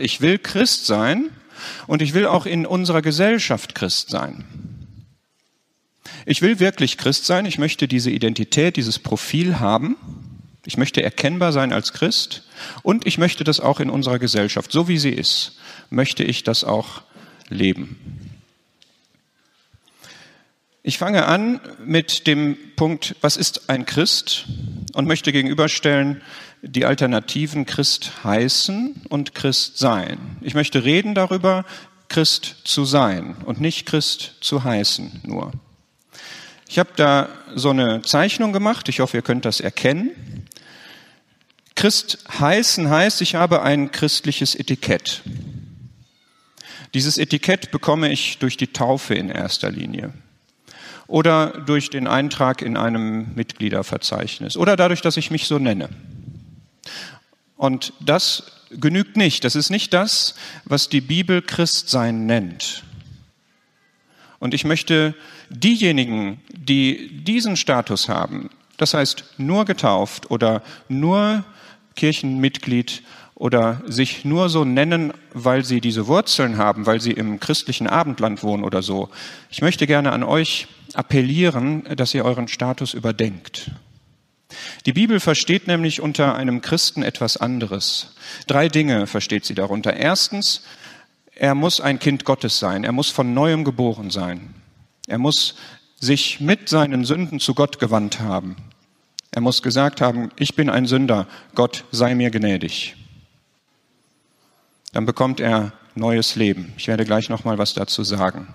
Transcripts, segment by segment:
Ich will Christ sein und ich will auch in unserer Gesellschaft Christ sein. Ich will wirklich Christ sein. Ich möchte diese Identität, dieses Profil haben. Ich möchte erkennbar sein als Christ und ich möchte das auch in unserer Gesellschaft, so wie sie ist, möchte ich das auch leben. Ich fange an mit dem Punkt, was ist ein Christ? Und möchte gegenüberstellen die Alternativen Christ heißen und Christ sein. Ich möchte reden darüber, Christ zu sein und nicht Christ zu heißen nur. Ich habe da so eine Zeichnung gemacht, ich hoffe, ihr könnt das erkennen. Christ heißen heißt, ich habe ein christliches Etikett. Dieses Etikett bekomme ich durch die Taufe in erster Linie oder durch den Eintrag in einem Mitgliederverzeichnis oder dadurch, dass ich mich so nenne. Und das genügt nicht. Das ist nicht das, was die Bibel Christsein nennt. Und ich möchte diejenigen, die diesen Status haben, das heißt nur getauft oder nur Kirchenmitglied oder sich nur so nennen, weil sie diese Wurzeln haben, weil sie im christlichen Abendland wohnen oder so. Ich möchte gerne an euch appellieren, dass ihr euren Status überdenkt die Bibel versteht nämlich unter einem Christen etwas anderes. Drei Dinge versteht sie darunter. Erstens, er muss ein Kind Gottes sein. Er muss von neuem geboren sein. Er muss sich mit seinen Sünden zu Gott gewandt haben. Er muss gesagt haben, ich bin ein Sünder, Gott sei mir gnädig. Dann bekommt er neues Leben. Ich werde gleich noch mal was dazu sagen.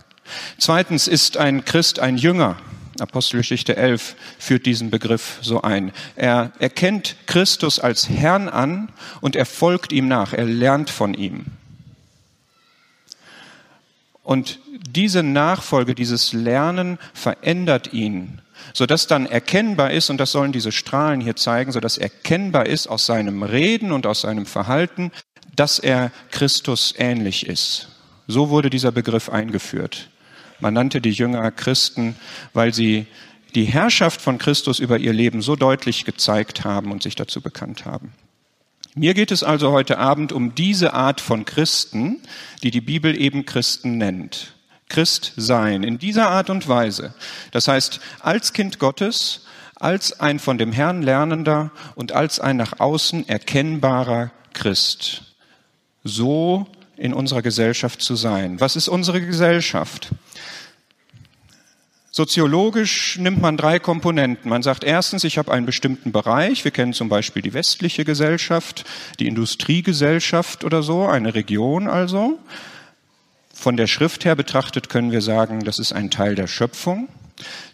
Zweitens ist ein Christ ein Jünger. Apostelgeschichte 11 führt diesen Begriff so ein. Er erkennt Christus als Herrn an und er folgt ihm nach, er lernt von ihm. Und diese Nachfolge, dieses Lernen verändert ihn, sodass dann erkennbar ist, und das sollen diese Strahlen hier zeigen, sodass erkennbar ist aus seinem Reden und aus seinem Verhalten, dass er Christus ähnlich ist. So wurde dieser Begriff eingeführt. Man nannte die Jünger Christen, weil sie die Herrschaft von Christus über ihr Leben so deutlich gezeigt haben und sich dazu bekannt haben. Mir geht es also heute Abend um diese Art von Christen, die die Bibel eben Christen nennt. Christ sein, in dieser Art und Weise. Das heißt, als Kind Gottes, als ein von dem Herrn lernender und als ein nach außen erkennbarer Christ. So in unserer Gesellschaft zu sein. Was ist unsere Gesellschaft? Soziologisch nimmt man drei Komponenten. Man sagt erstens, ich habe einen bestimmten Bereich. Wir kennen zum Beispiel die westliche Gesellschaft, die Industriegesellschaft oder so, eine Region also. Von der Schrift her betrachtet können wir sagen, das ist ein Teil der Schöpfung.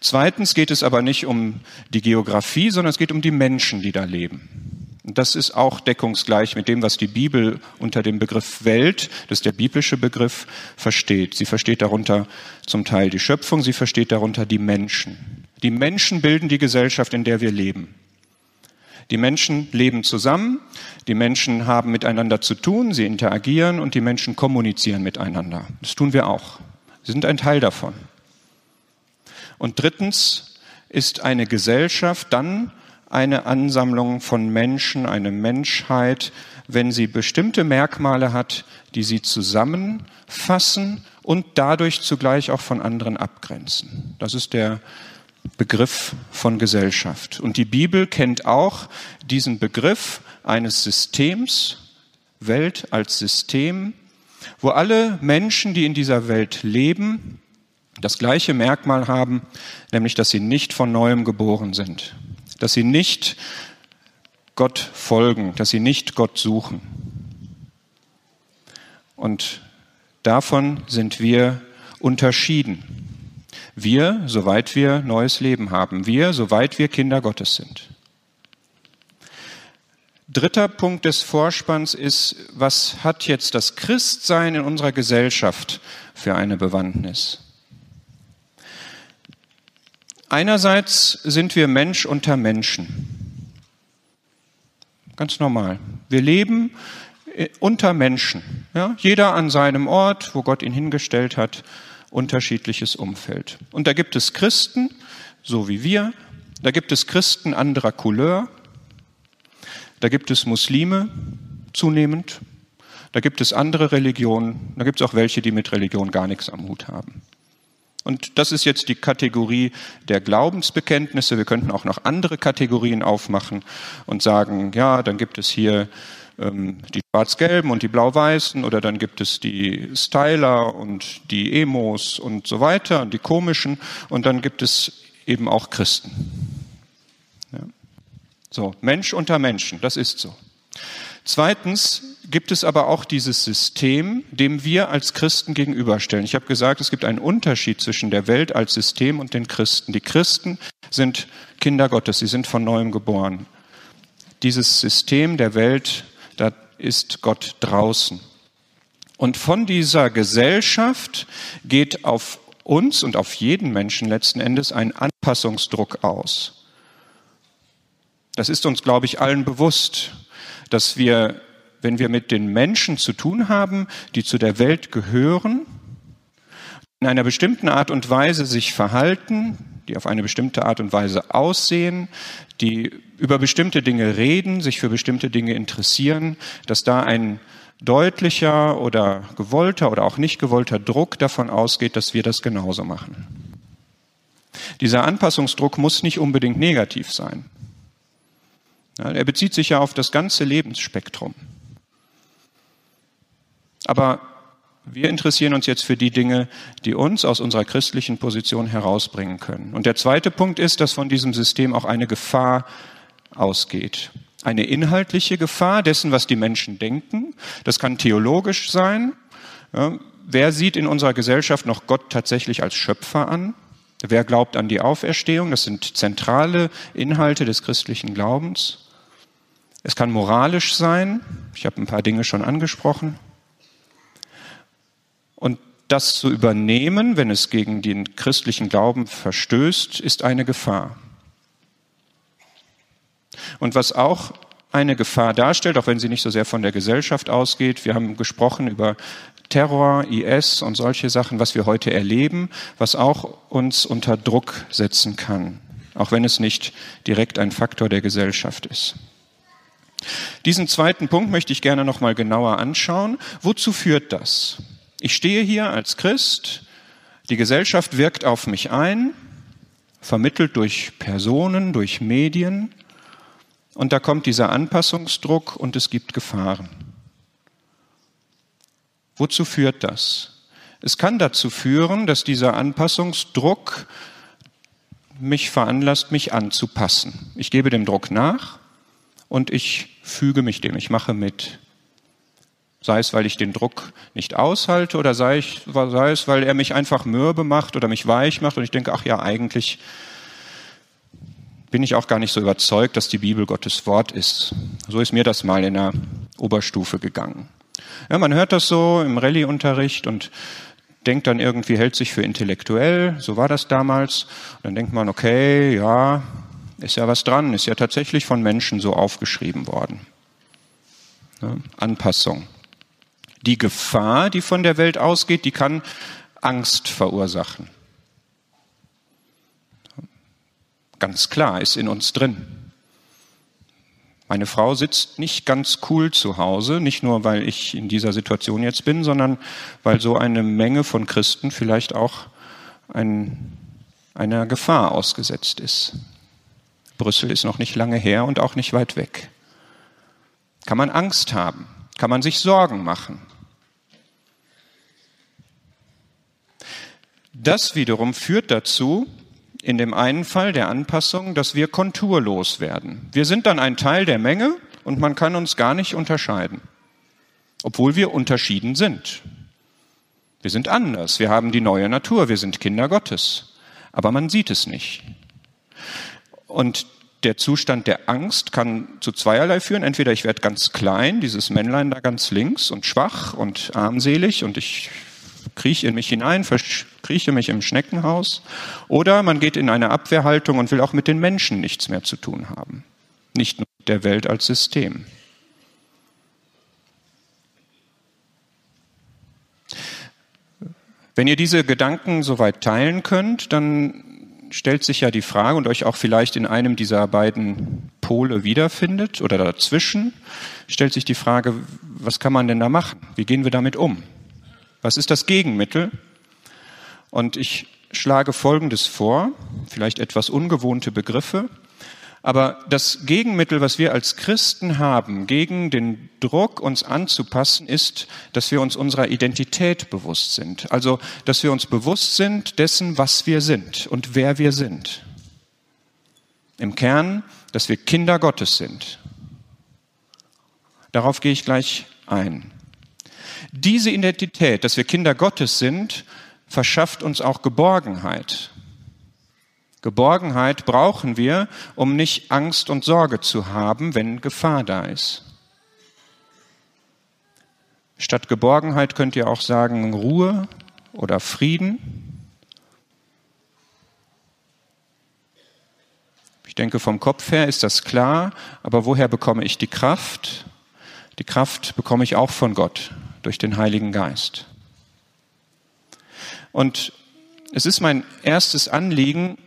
Zweitens geht es aber nicht um die Geografie, sondern es geht um die Menschen, die da leben. Das ist auch deckungsgleich mit dem, was die Bibel unter dem Begriff Welt, das ist der biblische Begriff, versteht. Sie versteht darunter zum Teil die Schöpfung, sie versteht darunter die Menschen. Die Menschen bilden die Gesellschaft, in der wir leben. Die Menschen leben zusammen, die Menschen haben miteinander zu tun, sie interagieren und die Menschen kommunizieren miteinander. Das tun wir auch. Sie sind ein Teil davon. Und drittens ist eine Gesellschaft dann eine Ansammlung von Menschen, eine Menschheit, wenn sie bestimmte Merkmale hat, die sie zusammenfassen und dadurch zugleich auch von anderen abgrenzen. Das ist der Begriff von Gesellschaft. Und die Bibel kennt auch diesen Begriff eines Systems, Welt als System, wo alle Menschen, die in dieser Welt leben, das gleiche Merkmal haben, nämlich dass sie nicht von neuem geboren sind dass sie nicht Gott folgen, dass sie nicht Gott suchen. Und davon sind wir unterschieden. Wir, soweit wir neues Leben haben. Wir, soweit wir Kinder Gottes sind. Dritter Punkt des Vorspanns ist, was hat jetzt das Christsein in unserer Gesellschaft für eine Bewandtnis? Einerseits sind wir Mensch unter Menschen. Ganz normal. Wir leben äh, unter Menschen. Ja? Jeder an seinem Ort, wo Gott ihn hingestellt hat, unterschiedliches Umfeld. Und da gibt es Christen, so wie wir. Da gibt es Christen anderer Couleur. Da gibt es Muslime, zunehmend. Da gibt es andere Religionen, da gibt es auch welche, die mit Religion gar nichts am Hut haben. Und das ist jetzt die Kategorie der Glaubensbekenntnisse. Wir könnten auch noch andere Kategorien aufmachen und sagen, ja, dann gibt es hier ähm, die Schwarz-Gelben und die Blau-Weißen oder dann gibt es die Styler und die Emos und so weiter und die komischen und dann gibt es eben auch Christen. Ja. So, Mensch unter Menschen, das ist so. Zweitens gibt es aber auch dieses System, dem wir als Christen gegenüberstellen. Ich habe gesagt, es gibt einen Unterschied zwischen der Welt als System und den Christen. Die Christen sind Kinder Gottes, sie sind von neuem geboren. Dieses System der Welt, da ist Gott draußen. Und von dieser Gesellschaft geht auf uns und auf jeden Menschen letzten Endes ein Anpassungsdruck aus. Das ist uns, glaube ich, allen bewusst dass wir, wenn wir mit den Menschen zu tun haben, die zu der Welt gehören, in einer bestimmten Art und Weise sich verhalten, die auf eine bestimmte Art und Weise aussehen, die über bestimmte Dinge reden, sich für bestimmte Dinge interessieren, dass da ein deutlicher oder gewollter oder auch nicht gewollter Druck davon ausgeht, dass wir das genauso machen. Dieser Anpassungsdruck muss nicht unbedingt negativ sein. Er bezieht sich ja auf das ganze Lebensspektrum. Aber wir interessieren uns jetzt für die Dinge, die uns aus unserer christlichen Position herausbringen können. Und der zweite Punkt ist, dass von diesem System auch eine Gefahr ausgeht. Eine inhaltliche Gefahr dessen, was die Menschen denken. Das kann theologisch sein. Ja, wer sieht in unserer Gesellschaft noch Gott tatsächlich als Schöpfer an? Wer glaubt an die Auferstehung? Das sind zentrale Inhalte des christlichen Glaubens. Es kann moralisch sein. Ich habe ein paar Dinge schon angesprochen. Und das zu übernehmen, wenn es gegen den christlichen Glauben verstößt, ist eine Gefahr. Und was auch eine Gefahr darstellt, auch wenn sie nicht so sehr von der Gesellschaft ausgeht, wir haben gesprochen über Terror, IS und solche Sachen, was wir heute erleben, was auch uns unter Druck setzen kann, auch wenn es nicht direkt ein Faktor der Gesellschaft ist. Diesen zweiten Punkt möchte ich gerne noch mal genauer anschauen. Wozu führt das? Ich stehe hier als Christ, die Gesellschaft wirkt auf mich ein, vermittelt durch Personen, durch Medien, und da kommt dieser Anpassungsdruck und es gibt Gefahren. Wozu führt das? Es kann dazu führen, dass dieser Anpassungsdruck mich veranlasst, mich anzupassen. Ich gebe dem Druck nach und ich füge mich dem, ich mache mit. Sei es, weil ich den Druck nicht aushalte oder sei, ich, sei es, weil er mich einfach mürbe macht oder mich weich macht und ich denke, ach ja, eigentlich bin ich auch gar nicht so überzeugt, dass die Bibel Gottes Wort ist. So ist mir das mal in der Oberstufe gegangen. Ja, man hört das so im Rallye-Unterricht und denkt dann irgendwie, hält sich für intellektuell, so war das damals. Und dann denkt man, okay, ja, ist ja was dran, ist ja tatsächlich von Menschen so aufgeschrieben worden. Ja, Anpassung. Die Gefahr, die von der Welt ausgeht, die kann Angst verursachen. Ganz klar, ist in uns drin. Meine Frau sitzt nicht ganz cool zu Hause, nicht nur weil ich in dieser Situation jetzt bin, sondern weil so eine Menge von Christen vielleicht auch ein, einer Gefahr ausgesetzt ist. Brüssel ist noch nicht lange her und auch nicht weit weg. Kann man Angst haben? Kann man sich Sorgen machen? Das wiederum führt dazu, in dem einen Fall der Anpassung, dass wir konturlos werden. Wir sind dann ein Teil der Menge und man kann uns gar nicht unterscheiden, obwohl wir unterschieden sind. Wir sind anders, wir haben die neue Natur, wir sind Kinder Gottes, aber man sieht es nicht. Und der Zustand der Angst kann zu zweierlei führen. Entweder ich werde ganz klein, dieses Männlein da ganz links und schwach und armselig und ich krieche in mich hinein, krieche mich im Schneckenhaus. Oder man geht in eine Abwehrhaltung und will auch mit den Menschen nichts mehr zu tun haben. Nicht nur mit der Welt als System. Wenn ihr diese Gedanken soweit teilen könnt, dann stellt sich ja die Frage und euch auch vielleicht in einem dieser beiden Pole wiederfindet oder dazwischen, stellt sich die Frage, was kann man denn da machen? Wie gehen wir damit um? Was ist das Gegenmittel? Und ich schlage Folgendes vor, vielleicht etwas ungewohnte Begriffe, aber das Gegenmittel, was wir als Christen haben, gegen den Druck, uns anzupassen, ist, dass wir uns unserer Identität bewusst sind. Also, dass wir uns bewusst sind dessen, was wir sind und wer wir sind. Im Kern, dass wir Kinder Gottes sind. Darauf gehe ich gleich ein. Diese Identität, dass wir Kinder Gottes sind, verschafft uns auch Geborgenheit. Geborgenheit brauchen wir, um nicht Angst und Sorge zu haben, wenn Gefahr da ist. Statt Geborgenheit könnt ihr auch sagen Ruhe oder Frieden. Ich denke, vom Kopf her ist das klar, aber woher bekomme ich die Kraft? Die Kraft bekomme ich auch von Gott durch den Heiligen Geist. Und es ist mein erstes Anliegen,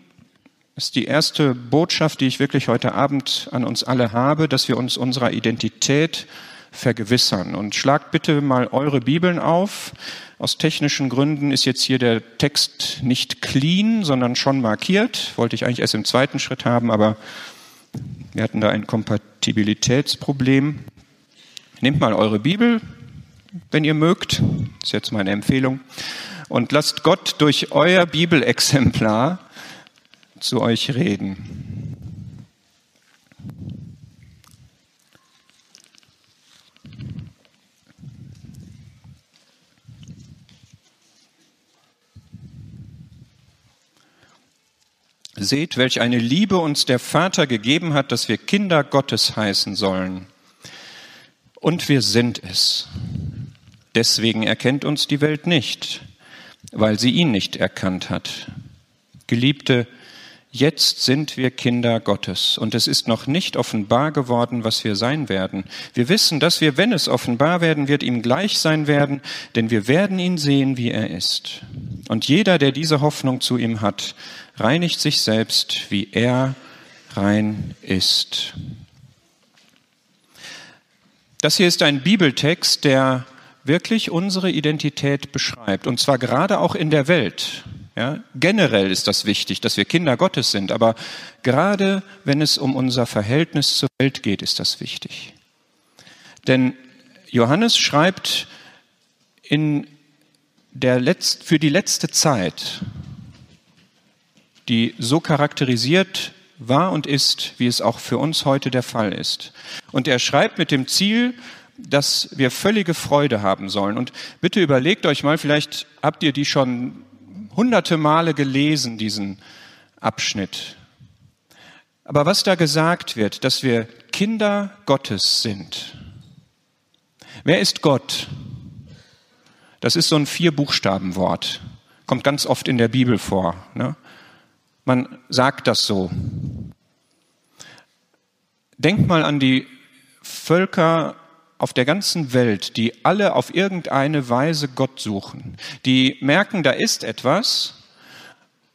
ist die erste Botschaft, die ich wirklich heute Abend an uns alle habe, dass wir uns unserer Identität vergewissern. Und schlagt bitte mal eure Bibeln auf. Aus technischen Gründen ist jetzt hier der Text nicht clean, sondern schon markiert. Wollte ich eigentlich erst im zweiten Schritt haben, aber wir hatten da ein Kompatibilitätsproblem. Nehmt mal eure Bibel, wenn ihr mögt. Ist jetzt meine Empfehlung. Und lasst Gott durch euer Bibelexemplar zu euch reden. Seht, welch eine Liebe uns der Vater gegeben hat, dass wir Kinder Gottes heißen sollen. Und wir sind es. Deswegen erkennt uns die Welt nicht, weil sie ihn nicht erkannt hat. Geliebte, Jetzt sind wir Kinder Gottes und es ist noch nicht offenbar geworden, was wir sein werden. Wir wissen, dass wir, wenn es offenbar werden wird, ihm gleich sein werden, denn wir werden ihn sehen, wie er ist. Und jeder, der diese Hoffnung zu ihm hat, reinigt sich selbst, wie er rein ist. Das hier ist ein Bibeltext, der wirklich unsere Identität beschreibt, und zwar gerade auch in der Welt. Ja, generell ist das wichtig, dass wir Kinder Gottes sind, aber gerade wenn es um unser Verhältnis zur Welt geht, ist das wichtig. Denn Johannes schreibt in der Letz für die letzte Zeit, die so charakterisiert war und ist, wie es auch für uns heute der Fall ist. Und er schreibt mit dem Ziel, dass wir völlige Freude haben sollen. Und bitte überlegt euch mal, vielleicht habt ihr die schon hunderte Male gelesen, diesen Abschnitt. Aber was da gesagt wird, dass wir Kinder Gottes sind. Wer ist Gott? Das ist so ein Vier-Buchstaben-Wort. Kommt ganz oft in der Bibel vor. Ne? Man sagt das so. Denkt mal an die Völker auf der ganzen Welt, die alle auf irgendeine Weise Gott suchen, die merken, da ist etwas,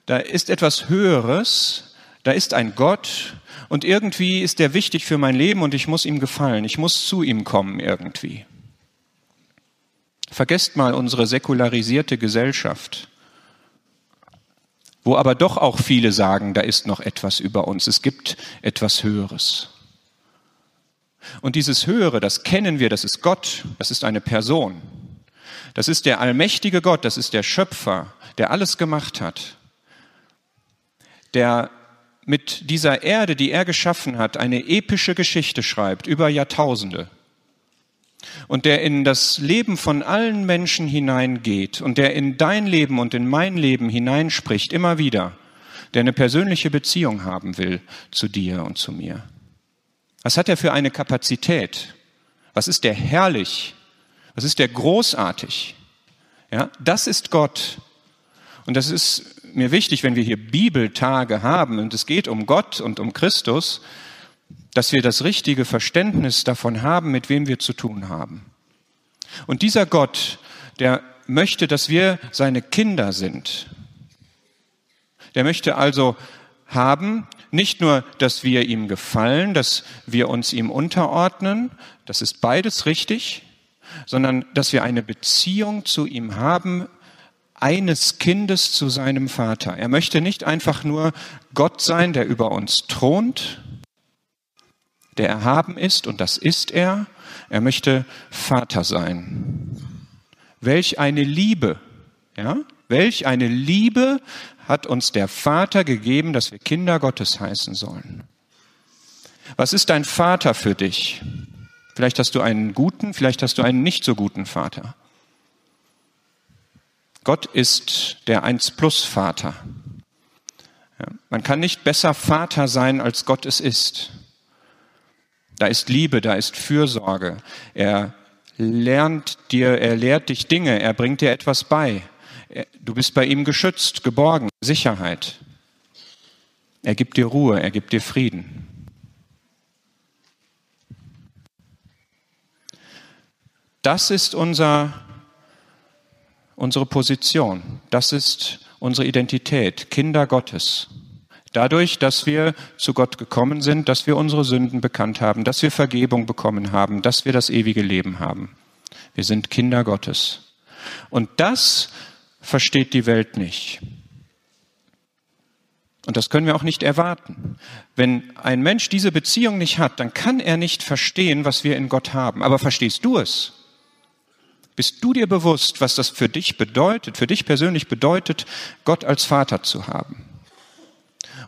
da ist etwas Höheres, da ist ein Gott und irgendwie ist der wichtig für mein Leben und ich muss ihm gefallen, ich muss zu ihm kommen irgendwie. Vergesst mal unsere säkularisierte Gesellschaft, wo aber doch auch viele sagen, da ist noch etwas über uns, es gibt etwas Höheres. Und dieses Höhere, das kennen wir, das ist Gott, das ist eine Person. Das ist der allmächtige Gott, das ist der Schöpfer, der alles gemacht hat, der mit dieser Erde, die er geschaffen hat, eine epische Geschichte schreibt über Jahrtausende und der in das Leben von allen Menschen hineingeht und der in dein Leben und in mein Leben hineinspricht, immer wieder, der eine persönliche Beziehung haben will zu dir und zu mir. Was hat er für eine Kapazität? Was ist der herrlich? Was ist der großartig? Ja, das ist Gott. Und das ist mir wichtig, wenn wir hier Bibeltage haben und es geht um Gott und um Christus, dass wir das richtige Verständnis davon haben, mit wem wir zu tun haben. Und dieser Gott, der möchte, dass wir seine Kinder sind. Der möchte also haben, nicht nur, dass wir ihm gefallen, dass wir uns ihm unterordnen, das ist beides richtig, sondern dass wir eine Beziehung zu ihm haben, eines Kindes zu seinem Vater. Er möchte nicht einfach nur Gott sein, der über uns thront, der erhaben ist, und das ist er. Er möchte Vater sein. Welch eine Liebe, ja? Welch eine Liebe hat uns der Vater gegeben, dass wir Kinder Gottes heißen sollen. Was ist dein Vater für dich? Vielleicht hast du einen guten, vielleicht hast du einen nicht so guten Vater. Gott ist der Eins plus Vater. Ja, man kann nicht besser Vater sein, als Gott es ist. Da ist Liebe, da ist Fürsorge. Er lernt dir, er lehrt dich Dinge, er bringt dir etwas bei. Du bist bei ihm geschützt, geborgen, Sicherheit. Er gibt dir Ruhe, er gibt dir Frieden. Das ist unser, unsere Position. Das ist unsere Identität, Kinder Gottes. Dadurch, dass wir zu Gott gekommen sind, dass wir unsere Sünden bekannt haben, dass wir Vergebung bekommen haben, dass wir das ewige Leben haben. Wir sind Kinder Gottes. Und das versteht die Welt nicht. Und das können wir auch nicht erwarten. Wenn ein Mensch diese Beziehung nicht hat, dann kann er nicht verstehen, was wir in Gott haben. Aber verstehst du es? Bist du dir bewusst, was das für dich bedeutet, für dich persönlich bedeutet, Gott als Vater zu haben?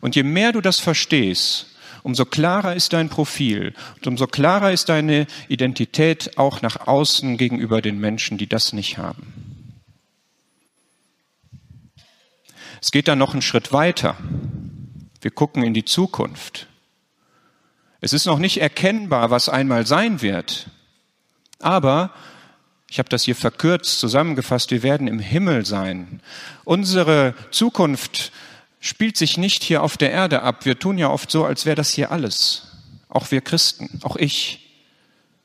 Und je mehr du das verstehst, umso klarer ist dein Profil und umso klarer ist deine Identität auch nach außen gegenüber den Menschen, die das nicht haben. Es geht dann noch einen Schritt weiter. Wir gucken in die Zukunft. Es ist noch nicht erkennbar, was einmal sein wird. Aber ich habe das hier verkürzt zusammengefasst, wir werden im Himmel sein. Unsere Zukunft spielt sich nicht hier auf der Erde ab. Wir tun ja oft so, als wäre das hier alles. Auch wir Christen, auch ich.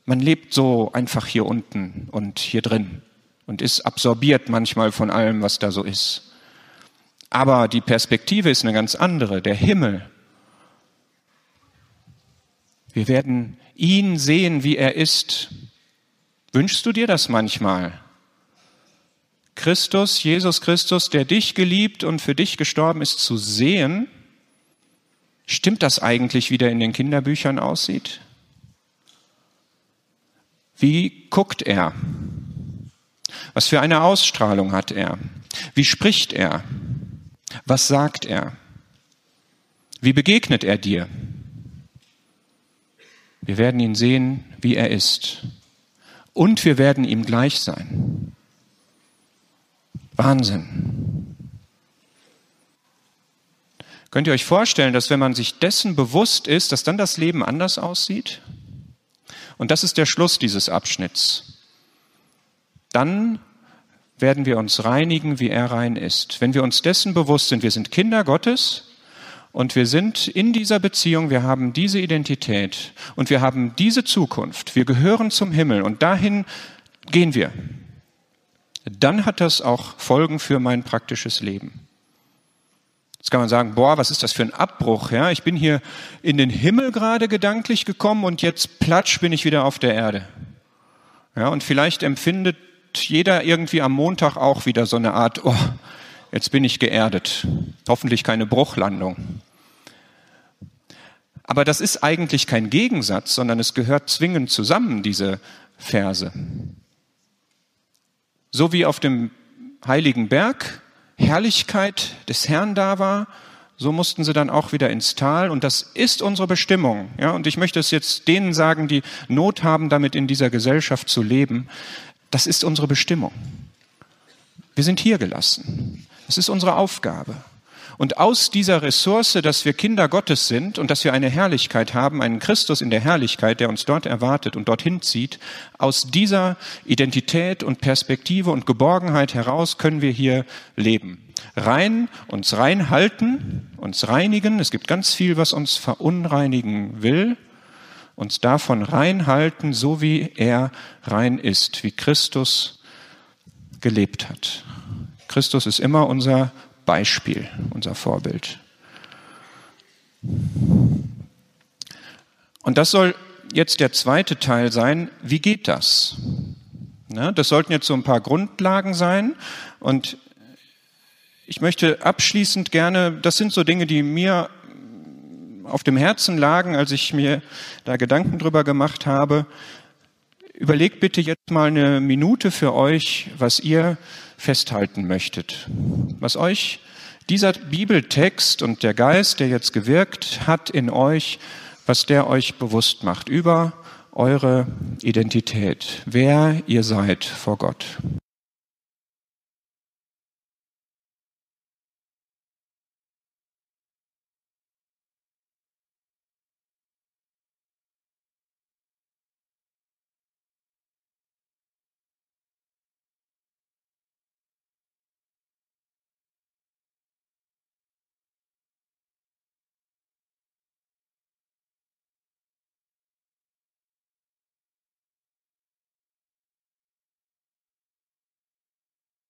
Man lebt so einfach hier unten und hier drin und ist absorbiert manchmal von allem, was da so ist. Aber die Perspektive ist eine ganz andere, der Himmel. Wir werden ihn sehen, wie er ist. Wünschst du dir das manchmal? Christus, Jesus Christus, der dich geliebt und für dich gestorben ist, zu sehen? Stimmt das eigentlich, wie der in den Kinderbüchern aussieht? Wie guckt er? Was für eine Ausstrahlung hat er? Wie spricht er? Was sagt er? Wie begegnet er dir? Wir werden ihn sehen, wie er ist und wir werden ihm gleich sein. Wahnsinn. Könnt ihr euch vorstellen, dass wenn man sich dessen bewusst ist, dass dann das Leben anders aussieht? Und das ist der Schluss dieses Abschnitts. Dann werden wir uns reinigen, wie er rein ist. Wenn wir uns dessen bewusst sind, wir sind Kinder Gottes, und wir sind in dieser Beziehung, wir haben diese Identität und wir haben diese Zukunft. Wir gehören zum Himmel und dahin gehen wir. Dann hat das auch Folgen für mein praktisches Leben. Jetzt kann man sagen, boah, was ist das für ein Abbruch? Ja, ich bin hier in den Himmel gerade gedanklich gekommen und jetzt platsch bin ich wieder auf der Erde. Ja, und vielleicht empfindet jeder irgendwie am Montag auch wieder so eine Art, oh, Jetzt bin ich geerdet. Hoffentlich keine Bruchlandung. Aber das ist eigentlich kein Gegensatz, sondern es gehört zwingend zusammen, diese Verse. So wie auf dem heiligen Berg Herrlichkeit des Herrn da war, so mussten sie dann auch wieder ins Tal und das ist unsere Bestimmung. Ja, und ich möchte es jetzt denen sagen, die Not haben, damit in dieser Gesellschaft zu leben. Das ist unsere Bestimmung. Wir sind hier gelassen. Das ist unsere Aufgabe. Und aus dieser Ressource, dass wir Kinder Gottes sind und dass wir eine Herrlichkeit haben, einen Christus in der Herrlichkeit, der uns dort erwartet und dorthin zieht, aus dieser Identität und Perspektive und Geborgenheit heraus können wir hier leben. Rein, uns reinhalten, uns reinigen. Es gibt ganz viel, was uns verunreinigen will. Uns davon reinhalten, so wie er rein ist, wie Christus gelebt hat. Christus ist immer unser Beispiel, unser Vorbild. Und das soll jetzt der zweite Teil sein. Wie geht das? Das sollten jetzt so ein paar Grundlagen sein. Und ich möchte abschließend gerne, das sind so Dinge, die mir auf dem Herzen lagen, als ich mir da Gedanken drüber gemacht habe. Überlegt bitte jetzt mal eine Minute für euch, was ihr festhalten möchtet, was euch dieser Bibeltext und der Geist, der jetzt gewirkt hat in euch, was der euch bewusst macht über eure Identität, wer ihr seid vor Gott.